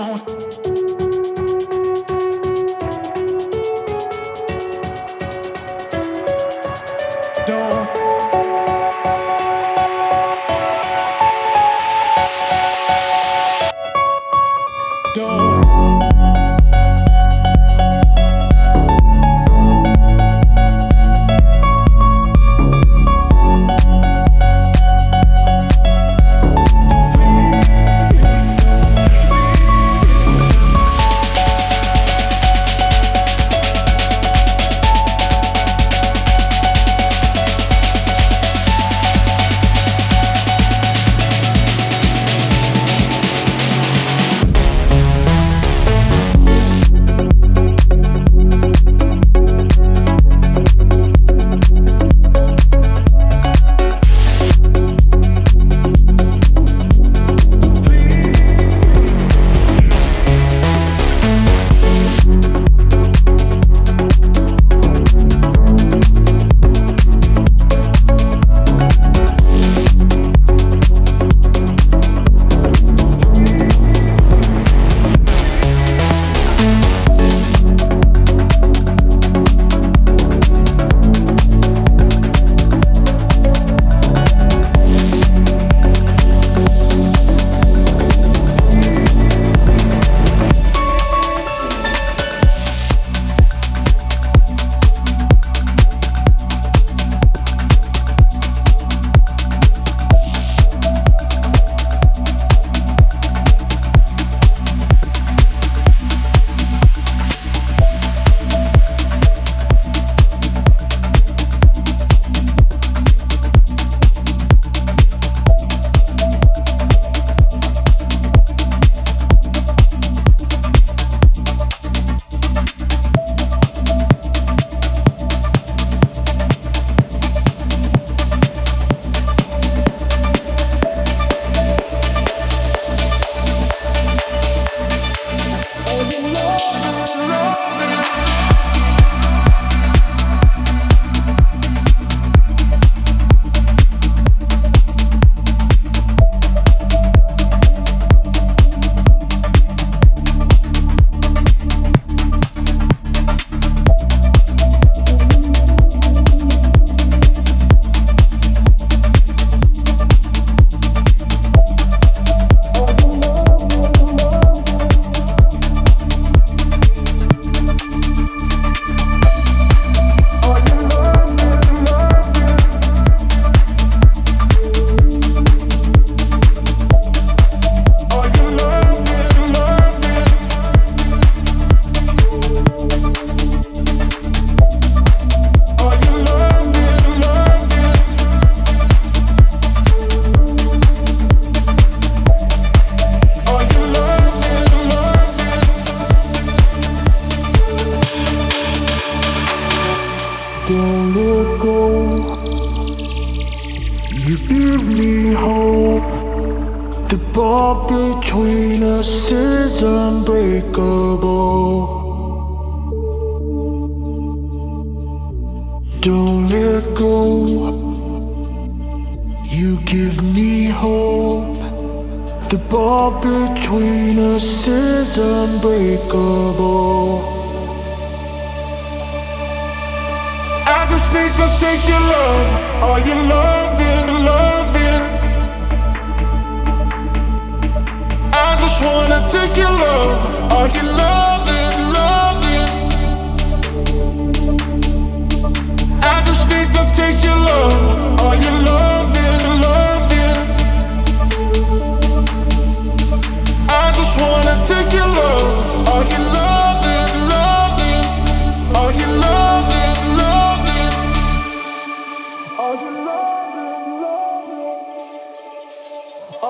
alone.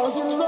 All your